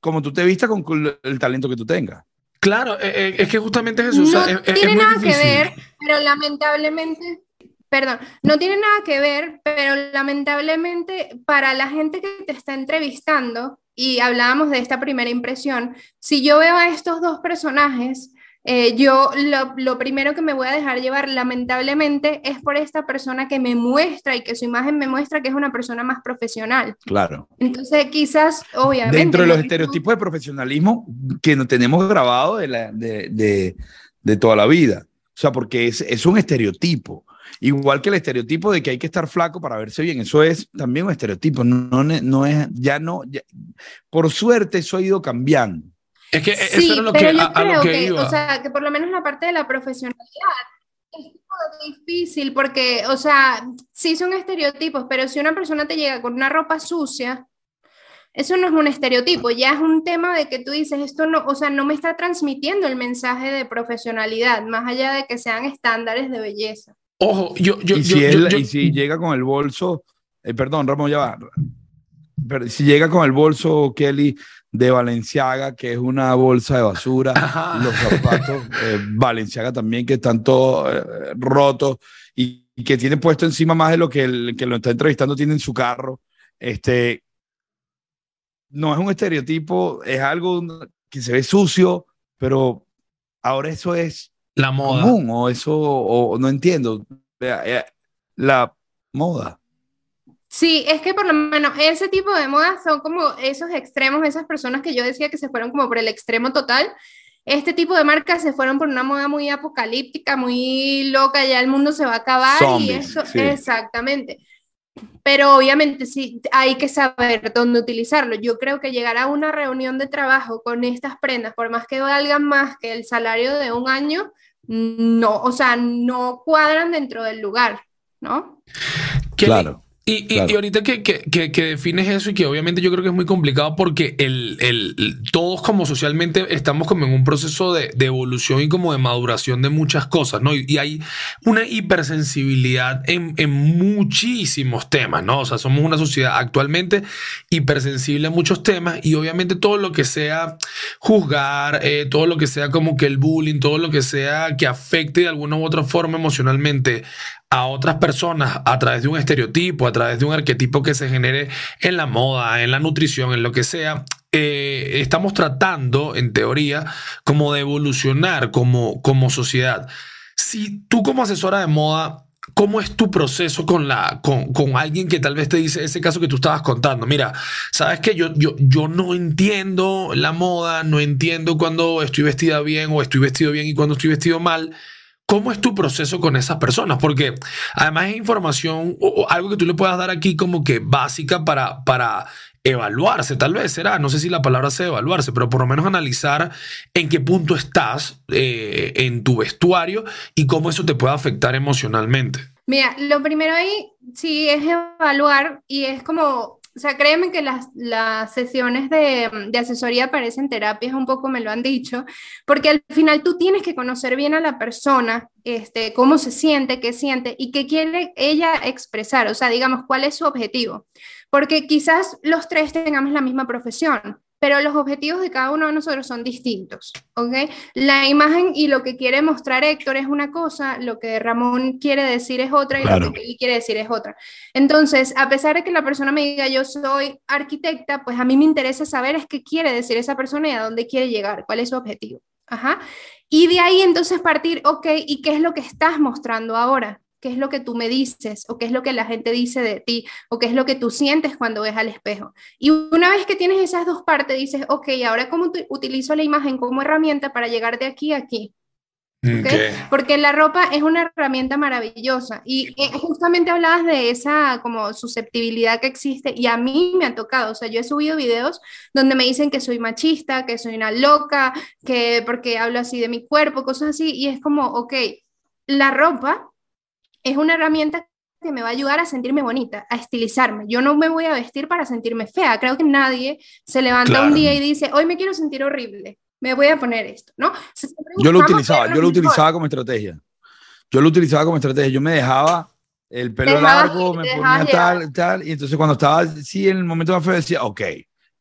como tú te vistas con el talento que tú tengas. Claro, eh, eh, es que justamente es eso. No tiene nada que ver, pero lamentablemente, perdón, no tiene nada que ver, pero lamentablemente para la gente que te está entrevistando, y hablábamos de esta primera impresión, si yo veo a estos dos personajes, eh, yo lo, primero que me voy a dejar llevar, lamentablemente, es por esta persona que me muestra y que su imagen me muestra que es una persona más profesional. Claro. Entonces, quizás, obviamente. Dentro de los estereotipos de profesionalismo que nos tenemos grabado de, la, de, de, toda la vida. O sea, porque es, es, un estereotipo. Igual que el estereotipo de que hay que estar flaco para verse bien. Eso es también un estereotipo. No, no, es, ya no. por suerte, eso ha ido cambiando. Es que sí, eso era lo que, yo creo que, O sea, que por lo menos la parte de la profesionalidad es difícil porque, o sea, sí son estereotipos, pero si una persona te llega con una ropa sucia, eso no es un estereotipo, ya es un tema de que tú dices, esto no, o sea, no me está transmitiendo el mensaje de profesionalidad, más allá de que sean estándares de belleza. Ojo, yo, yo, y, si y si llega con el bolso, eh, perdón, Ramón, ya va. Pero si llega con el bolso, Kelly, de Valenciaga, que es una bolsa de basura, los zapatos eh, Valenciaga también, que están todos eh, rotos y, que tiene puesto encima más de lo que el que lo está entrevistando tiene en su carro. Este, no es un estereotipo, es algo que se ve sucio, pero ahora eso es la moda. común, o eso, o no entiendo, eh, la moda. Sí, es que por lo menos ese tipo de modas son como esos extremos, esas personas que yo decía que se fueron como por el extremo total. Este tipo de marcas se fueron por una moda muy apocalíptica, muy loca, ya el mundo se va a acabar y eso, exactamente. Pero obviamente sí, hay que saber dónde utilizarlo. Yo creo que llegar a una reunión de trabajo con estas prendas, por más que valgan más que el salario de un año, no, o sea, no cuadran dentro del lugar, ¿no? Claro. Y, y, ahorita que, que, que, defines eso y que obviamente yo creo que es muy complicado porque el, el, todos como socialmente estamos como en un proceso de, de evolución y como de maduración de muchas cosas, ¿no? Y, hay una hipersensibilidad en, en, muchísimos temas, ¿no? O sea, somos una sociedad actualmente hipersensible a muchos temas y obviamente todo lo que sea juzgar, eh, todo lo que sea como que el bullying, todo lo que sea que afecte de alguna u otra forma emocionalmente a otras personas a través de un estereotipo, a través de un arquetipo que se genere en la moda, en la nutrición, en lo que sea, eh, estamos tratando, en teoría, como de evolucionar como, como sociedad. Si tú como asesora de moda, ¿cómo es tu proceso con, la, con, con, alguien que tal vez te dice ese caso que tú estabas contando? Mira, sabes que yo, yo, yo no entiendo la moda, no entiendo cuando estoy vestida bien o estoy vestido bien y cuando estoy vestido mal. ¿Cómo es tu proceso con esas personas? Porque además es información o, algo que tú le puedas dar aquí como que básica para, para evaluarse, tal vez será, no sé si la palabra sea evaluarse, pero por lo menos analizar en qué punto estás eh, en tu vestuario y cómo eso te puede afectar emocionalmente. Mira, lo primero ahí sí es evaluar y es como o sea, créeme que las, las sesiones de, de, asesoría parecen terapias, un poco me lo han dicho, porque al final tú tienes que conocer bien a la persona, este, cómo se siente, qué siente y qué quiere ella expresar, o sea, digamos, cuál es su objetivo. Porque quizás los tres tengamos la misma profesión, pero los objetivos de cada uno de nosotros son distintos, ¿ok? La imagen y lo que quiere mostrar Héctor es una cosa, lo que Ramón quiere decir es otra y lo que él quiere decir es otra. Entonces, a pesar de que la persona me diga yo soy arquitecta, pues a mí me interesa saber es qué quiere decir esa persona y a dónde quiere llegar, cuál es su objetivo. Ajá. Y de ahí entonces partir, ok, ¿y qué es lo que estás mostrando ahora? Qué es lo que tú me dices o qué es lo que la gente dice de ti o qué es lo que tú sientes cuando ves al espejo. Y una vez que tienes esas dos partes, dices, ok, ahora cómo utilizo la imagen como herramienta para llegar de aquí a aquí. ¿Okay? Porque la ropa es una herramienta maravillosa y justamente hablabas de esa como susceptibilidad que existe y a mí me ha tocado, o sea, yo he subido videos donde me dicen que soy machista, que soy una loca, que porque hablo así de mi cuerpo, cosas así y es como, ok, la ropa es una herramienta que me va a ayudar a sentirme bonita, a estilizarme. Yo no me voy a vestir para sentirme fea. Creo que nadie se levanta un día y dice, hoy me quiero sentir horrible, me voy a poner esto, ¿no? Yo lo utilizaba, yo lo utilizaba como estrategia. Yo lo utilizaba como estrategia. Yo me dejaba el pelo largo, me ponía tal, tal, y entonces cuando estaba así en el momento más feo decía, ok,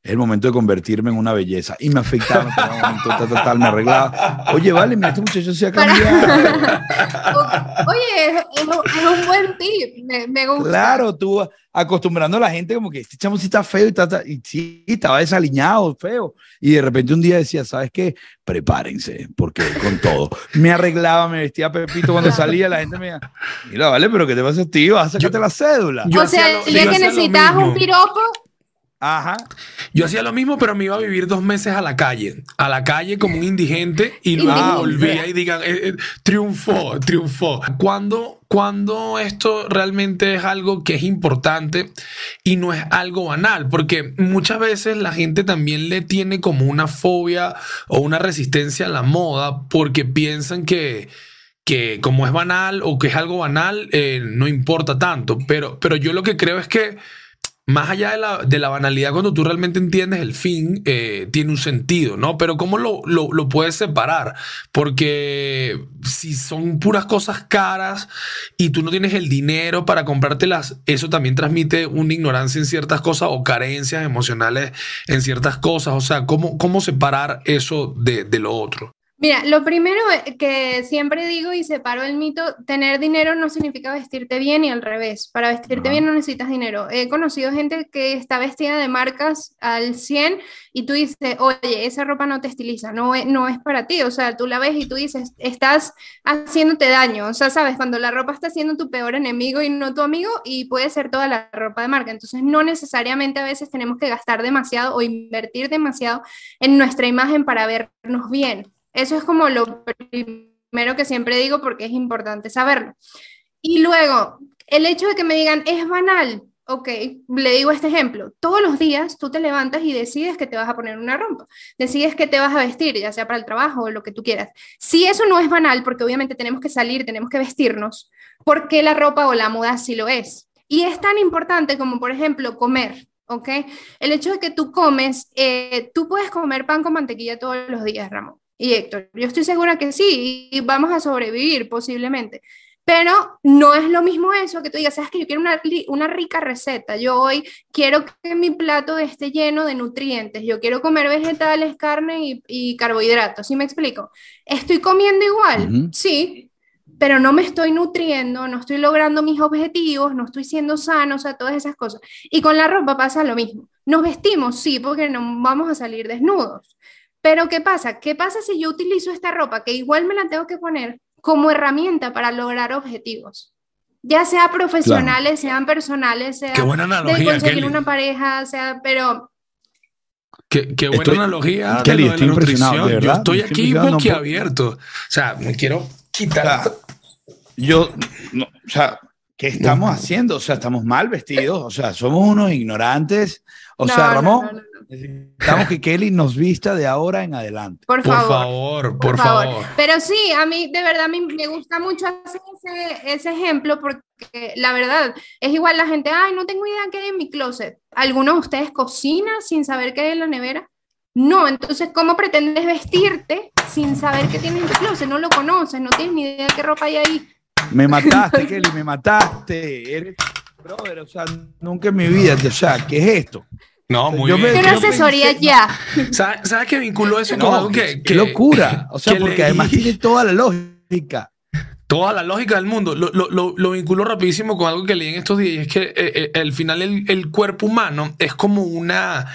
es el momento de convertirme en una belleza. Y me afectaba, me me arreglaba. Oye, vale, mira, este muchacho se ha cambiado. Oye, es, un buen tip, me, gusta. Claro, tú acostumbrando a la gente como que este chamo sí está feo y, está, y sí, estaba desaliñado, feo. Y de repente un día decía, ¿sabes qué? Prepárense, porque con todo. Me arreglaba, me vestía Pepito cuando salía, la gente me decía, mira, vale, pero ¿qué te pasa a ti? Vas a sacarte la cédula. o sea, el día que necesitabas un piropo, Ajá. Yo hacía lo mismo, pero me iba a vivir dos meses a la calle. A la calle como un indigente y luego volvía y digan, eh, eh, triunfó, triunfó. Cuando, cuando esto realmente es algo que es importante y no es algo banal, porque muchas veces la gente también le tiene como una fobia o una resistencia a la moda porque piensan que que como es banal o que es algo banal, eh, no importa tanto. Pero, pero yo lo que creo es que más allá de la, de la, banalidad, cuando tú realmente entiendes el fin, eh, tiene un sentido, ¿no? Pero ¿cómo lo, lo, lo, puedes separar? Porque si son puras cosas caras y tú no tienes el dinero para comprártelas, eso también transmite una ignorancia en ciertas cosas o carencias emocionales en ciertas cosas. O sea, ¿cómo, cómo separar eso de, de lo otro? Mira, lo primero que siempre digo y separo el mito, tener dinero no significa vestirte bien y al revés. Para vestirte bien no necesitas dinero. He conocido gente que está vestida de marcas al 100 y tú dices, oye, esa ropa no te estiliza, no es, no es para ti. O sea, tú la ves y tú dices, estás haciéndote daño. O sea, sabes, cuando la ropa está siendo tu peor enemigo y no tu amigo y puede ser toda la ropa de marca. Entonces, no necesariamente a veces tenemos que gastar demasiado o invertir demasiado en nuestra imagen para vernos bien. Eso es como lo primero que siempre digo porque es importante saberlo. Y luego, el hecho de que me digan, es banal, ok, le digo este ejemplo, todos los días tú te levantas y decides que te vas a poner una ropa, decides que te vas a vestir, ya sea para el trabajo o lo que tú quieras. Si eso no es banal, porque obviamente tenemos que salir, tenemos que vestirnos, ¿por qué la ropa o la moda sí lo es? Y es tan importante como, por ejemplo, comer. ¿ok? El hecho de que tú comes, eh, tú puedes comer pan con mantequilla todos los días, Ramón y Héctor. Yo estoy segura que sí, y vamos a sobrevivir posiblemente. Pero no es lo mismo eso que tú digas, sabes que yo quiero una, una, rica receta. Yo hoy quiero que mi plato esté lleno de nutrientes. Yo quiero comer vegetales, carne y, y carbohidratos. ¿Sí me explico? ¿Estoy comiendo igual? Sí, pero no me estoy nutriendo, no estoy logrando mis objetivos, no estoy siendo sano, o sea, todas esas cosas. Y con la ropa pasa lo mismo. Nos vestimos, sí, porque no vamos a salir desnudos. Pero ¿qué pasa? ¿Qué pasa si yo utilizo esta ropa, que igual me la tengo que poner como herramienta para lograr objetivos? Ya sea profesionales, sean personales, sea qué buena analogía, de conseguir una pareja, sea, pero... Qué, qué buena Estoy- analogía Kelly, de de estoy la impresionado, de Yo estoy aquí boquiabierto. O sea, me quiero quitar. O sea, yo, no, o sea, ¿qué estamos haciendo? O sea, estamos mal vestidos, o sea, somos unos ignorantes. O No, sea, Ramón, no, no, no. Necesitamos que Kelly nos vista de ahora en adelante. Por, Por favor. favor, por favor. Pero sí, a mí de verdad me, me gusta mucho hacer ese, ese ejemplo porque la verdad es igual la gente, ay, no tengo idea qué hay en mi closet. ¿Alguno de ustedes cocina sin saber qué hay en la nevera? No, entonces, ¿cómo pretendes vestirte sin saber qué tienes en tu closet? No lo conoces, no tienes ni idea qué ropa hay ahí. Me mataste, Kelly, me mataste. Eres, brother, o sea, nunca en mi vida, o sea, ¿qué es esto? No, muy Yo me- bien. Pero yo asesoría ya. ¿Sabes, que vinculó eso con No, algo que, qué, que- locura. O sea, que porque leí? además tiene toda la lógica. Toda la lógica del mundo. Lo, lo, lo, lo vinculo rapidísimo con algo que leí en estos días. Y es que eh, eh, al final el, el cuerpo humano es como una,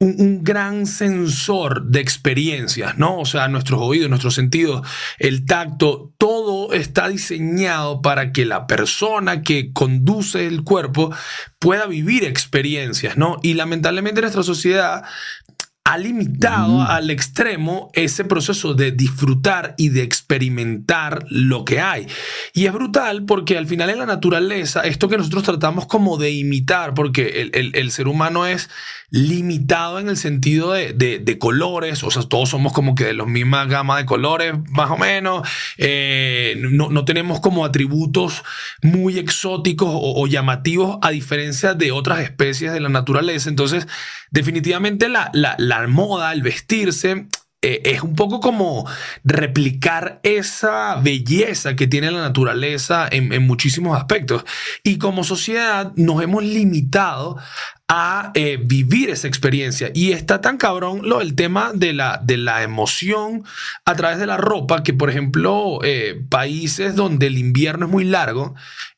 un, un gran sensor de experiencias, ¿no? O sea, nuestros oídos, nuestros sentidos, el tacto, todo está diseñado para que la persona que conduce el cuerpo pueda vivir experiencias, ¿no? Y lamentablemente nuestra sociedad ha limitado al extremo ese proceso de disfrutar y de experimentar lo que hay. Y es brutal porque al final en la naturaleza, esto que nosotros tratamos como de imitar, porque el, el- el ser humano es limitado en el sentido de, de- colores, o sea, todos somos como que de la misma gama de colores, más o menos, eh, no, no tenemos como atributos muy exóticos o, o llamativos a diferencia de otras especies de la naturaleza. Entonces, definitivamente la, la, la moda, el vestirse, eh, es un poco como replicar esa belleza que tiene la naturaleza en, muchísimos aspectos. Y como sociedad nos hemos limitado a eh, vivir esa experiencia. Y está tan cabrón lo del tema de la, de la emoción a través de la ropa, que por ejemplo, eh, países donde el invierno es muy largo,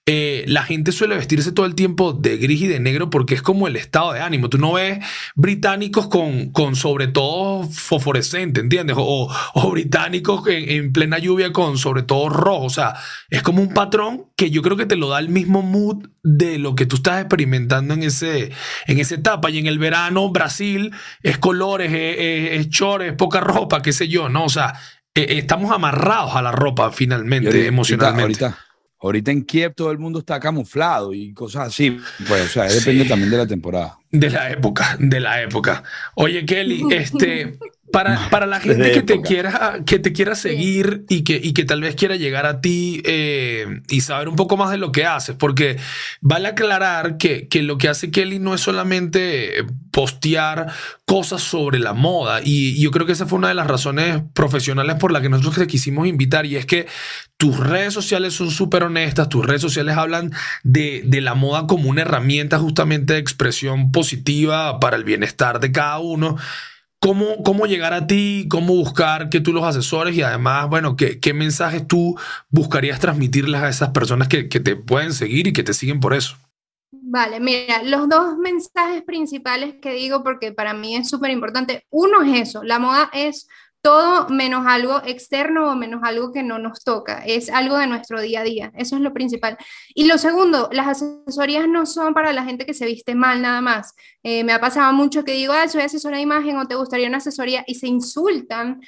eh, la gente suele vestirse todo el tiempo de gris y de negro porque es como el estado de ánimo. Tú no ves británicos con, con sobre todo fosforescente, ¿entiendes? O, o británicos en, en plena lluvia con sobre todo rojo. O sea, es como un patrón que yo creo que te lo da el mismo mood de lo que tú estás experimentando en, ese, en esa etapa. Y en el verano, Brasil es colores, es, es, es poca ropa, qué sé yo, ¿no? O sea, eh, estamos amarrados a la ropa finalmente, ahorita- emocionalmente. Ahorita, ahorita en Kiev todo el mundo está camuflado y cosas así. Pues, o sea, depende Sí. también de la temporada. De la época, de la época. Oye, Kelly, este, para, para la gente que te quiera, que te quiera seguir y que, y que tal vez quiera llegar a ti eh, y saber un poco más de lo que haces, porque vale aclarar que, que lo que hace Kelly no es solamente postear cosas sobre la moda. Y yo creo que esa fue una de las razones profesionales por la que nosotros te quisimos invitar. Y es que tus redes sociales son súper honestas, tus redes sociales hablan de, de la moda como una herramienta justamente de expresión positiva para el bienestar de cada uno. ¿Cómo, ¿Cómo llegar a ti? ¿Cómo buscar que tú los asesores? Y además, bueno, ¿qué, qué mensajes tú buscarías transmitirles a esas personas que, que te pueden seguir y que te siguen por eso? Vale, mira, los dos mensajes principales que digo, porque para mí es súper importante, uno es eso, la moda es todo menos algo externo o menos algo que no nos toca, es algo de nuestro día a día, eso es lo principal. Y lo segundo, las asesorías no son para la gente que se viste mal nada más. Eh, me ha pasado mucho que digo, ah, soy asesora de imagen o te gustaría una asesoría y se insultan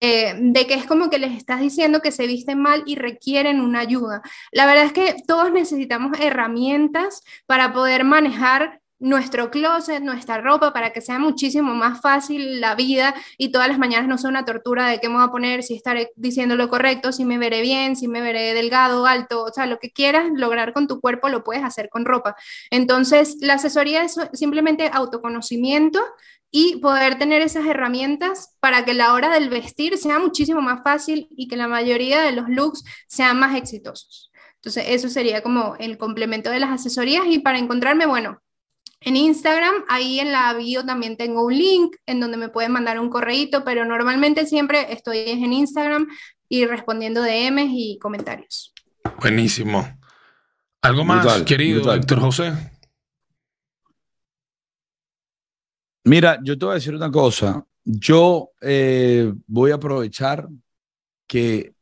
eh, de que es como que les estás diciendo que se visten mal y requieren una ayuda. La verdad es que todos necesitamos herramientas para poder manejar nuestro closet, nuestra ropa, para que sea muchísimo más fácil la vida y todas las mañanas no sea una tortura de qué me a poner, si estaré diciendo lo correcto, si me veré bien, si me veré delgado, alto, o sea, lo que quieras lograr con tu cuerpo lo puedes hacer con ropa. Entonces, la asesoría es simplemente autoconocimiento y poder tener esas herramientas para que la hora del vestir sea muchísimo más fácil y que la mayoría de los looks sean más exitosos. Entonces, eso sería como el complemento de las asesorías y para encontrarme, bueno, en Instagram, ahí en la bio también tengo un link en donde me pueden mandar un correíto, pero normalmente siempre estoy en Instagram y respondiendo DMs y comentarios. Buenísimo. ¿Algo más, querido Héctor José? Mira, yo te voy a decir una cosa. Yo eh, voy a aprovechar que,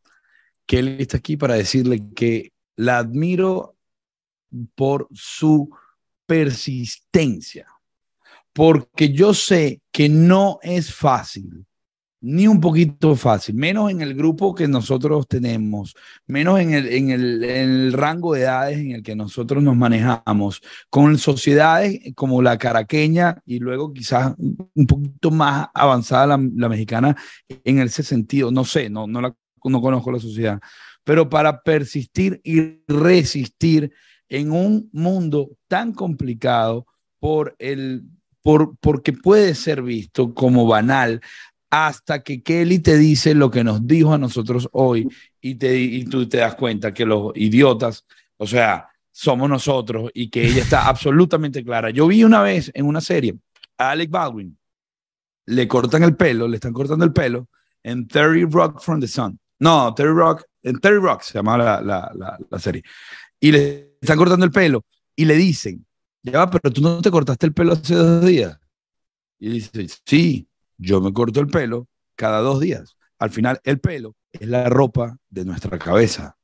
que él está aquí para decirle que la admiro por su persistencia, porque yo sé que no es fácil, ni un poquito fácil, menos en el grupo que nosotros tenemos, menos en el, en el, en el rango de edades en el que nosotros nos manejamos, con sociedades como la caraqueña y luego quizás un poquito más avanzada la, mexicana en ese sentido, no sé, no, no, la, no conozco la sociedad, pero para persistir y resistir en un mundo tan complicado por el, por, porque puede ser visto como banal hasta que Kelly te dice lo que nos dijo a nosotros hoy y, te, y tú te das cuenta que los idiotas, o sea, somos nosotros y que ella está absolutamente clara. Yo vi una vez en una serie a Alec Baldwin, le cortan el pelo, le están cortando el pelo en Terry Rock from the Sun. No, Terry Rock, en Terry Rock se llama la, la, la, la serie. Y le están cortando el pelo y le dicen, ya va, pero tú no te cortaste el pelo hace dos días. Y dice, sí, yo me corto el pelo cada dos días. Al final, el pelo es la ropa de nuestra cabeza.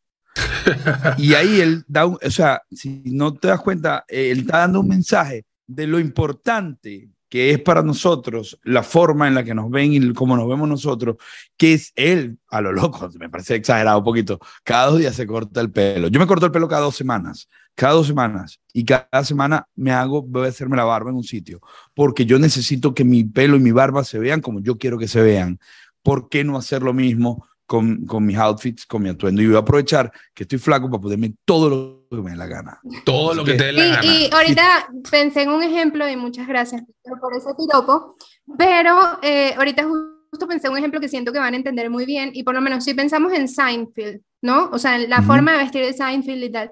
y ahí él da, un, o sea, si no te das cuenta, él está dando un mensaje de lo importante que es para nosotros la forma en la que nos ven y cómo nos vemos nosotros, que es él, a lo loco, me parece exagerado un poquito, cada dos días se corta el pelo. Yo me corto el pelo cada dos semanas, cada dos semanas, y cada semana me hago, voy a hacerme la barba en un sitio, porque yo necesito que mi pelo y mi barba se vean como yo quiero que se vean. ¿Por qué no hacer lo mismo con, con, mis outfits, con mi atuendo. Y voy a aprovechar que estoy flaco para poderme todo lo que me dé la gana. Todo lo que, te dé la y, gana. Y ahorita pensé en un ejemplo y muchas gracias por ese piropo, pero eh, ahorita justo pensé en un ejemplo que siento que van a entender muy bien y por lo menos si pensamos en Seinfeld, ¿no? O sea, en la uh -huh. forma de vestir de Seinfeld y tal.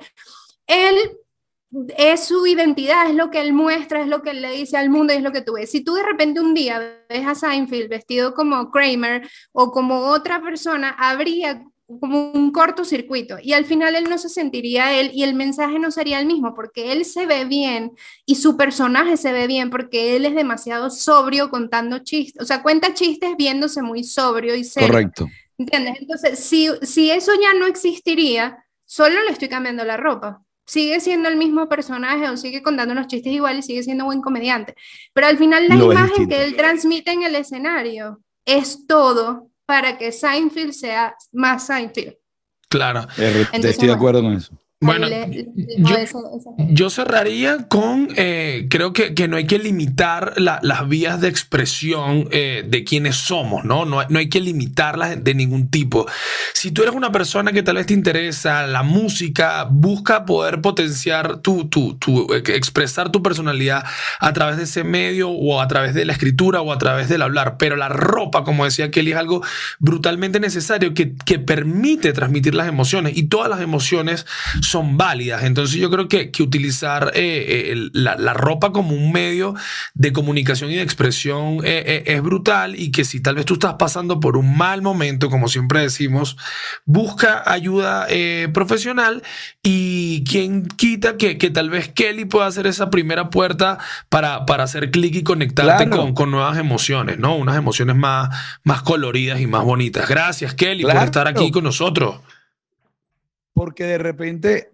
Él es su identidad, es lo que él muestra, es lo que él le dice al mundo y es lo que tú ves. Si tú de repente un día ves a Seinfeld vestido como Kramer o como otra persona, habría como un cortocircuito y al final él no se sentiría él y el mensaje no sería el mismo porque él se ve bien y su personaje se ve bien porque él es demasiado sobrio contando chistes, o sea, cuenta chistes viéndose muy sobrio y serio. Correcto. ¿Entiendes? Entonces, si, si eso ya no existiría, solo le estoy cambiando la ropa sigue siendo el mismo personaje o sigue contando los chistes igual y sigue siendo buen comediante. Pero al final la imagen que él transmite en el escenario es todo para que Seinfeld sea más Seinfeld. Claro. Entonces, estoy de acuerdo con eso. Bueno, le, le, yo, ese, ese. yo, cerraría con, eh, creo que, que, no hay que limitar la, las vías de expresión eh, de quienes somos, ¿no? ¿no? No hay que limitarlas de ningún tipo. Si tú eres una persona que tal vez te interesa la música, busca poder potenciar tu, tu, tu eh, expresar tu personalidad a través de ese medio o a través de la escritura o a través del hablar. Pero la ropa, como decía Kelly, es algo brutalmente necesario que, que permite transmitir las emociones y todas las emociones son válidas. Entonces yo creo que, que utilizar eh, eh, la, la, ropa como un medio de comunicación y de expresión eh, es brutal y que si tal vez tú estás pasando por un mal momento, como siempre decimos, busca ayuda profesional y quien quita que, que, tal vez Kelly pueda hacer esa primera puerta para, para hacer clic y conectarte claro. con, con, nuevas emociones, ¿no? Unas emociones más, más coloridas y más bonitas. Gracias, Kelly, claro. por estar aquí con nosotros porque de repente,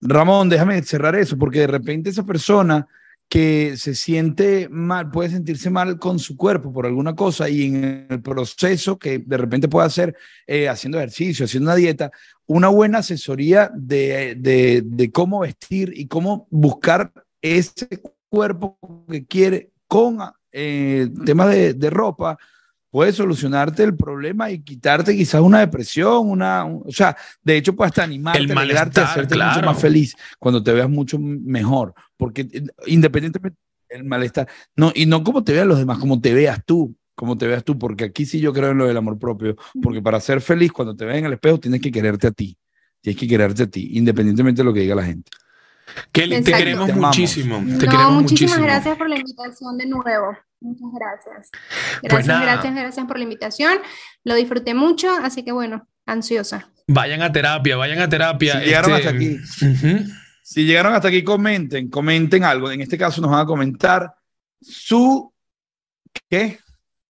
Ramón, déjame cerrar eso, porque de repente esa persona que se siente mal, puede sentirse mal con su cuerpo por alguna cosa y en el proceso que de repente puede hacer eh, haciendo ejercicio, haciendo una dieta, una buena asesoría de, cómo vestir y cómo buscar ese cuerpo que quiere con eh, temas de ropa, puede solucionarte el problema y quitarte quizás una depresión, una, un- o sea, de hecho puede hasta animarte, El alegrarte, malestar, hacerte mucho más feliz cuando te veas mucho mejor, porque eh, independientemente del malestar, no, y no como te vean los demás, como te veas tú, como te veas tú, porque aquí sí yo creo en lo del amor propio, porque para ser feliz cuando te veas en el espejo tienes que quererte a ti, tienes que quererte a ti, independientemente de lo que diga la gente. Kelly, te queremos Te muchísimo. Te No, queremos muchísimas muchísimo. gracias por la invitación de nuevo. Muchas gracias. Gracias, Pues nada. gracias, gracias por la invitación. Lo disfruté mucho, así que bueno, ansiosa. Vayan a terapia, vayan a terapia. Si llegaron este, hasta aquí. Si llegaron hasta aquí, comenten, comenten algo. En este caso nos van a comentar su ¿qué?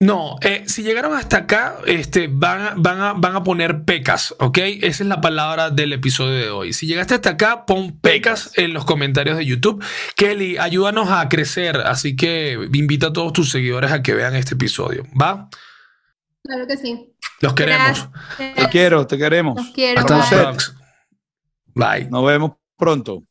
No, eh, si llegaron hasta acá, este, van, a, van, a, van a poner pecas, ¿ok? Esa es la palabra del episodio de hoy. Si llegaste hasta acá, pon pecas en los comentarios de YouTube. Kelly, ayúdanos a crecer, así que invita a todos tus seguidores a que vean este episodio, ¿va? Claro que sí. Los queremos. Te quiero, te queremos. Los quiero. Hasta Bye. Bye. Nos vemos pronto.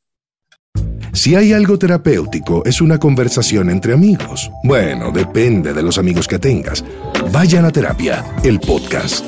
Si hay algo terapéutico, es una conversación entre amigos. Bueno, depende de los amigos que tengas. Vayan a terapia, el podcast.